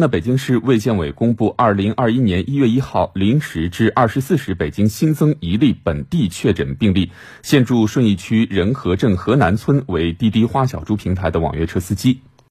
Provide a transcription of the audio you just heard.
那北京市卫健委公布，二零二一年一月一号零时至二十四时，北京新增一例本地确诊病例，现住顺义区仁和镇河南村，为滴滴花小猪平台的网约车司机。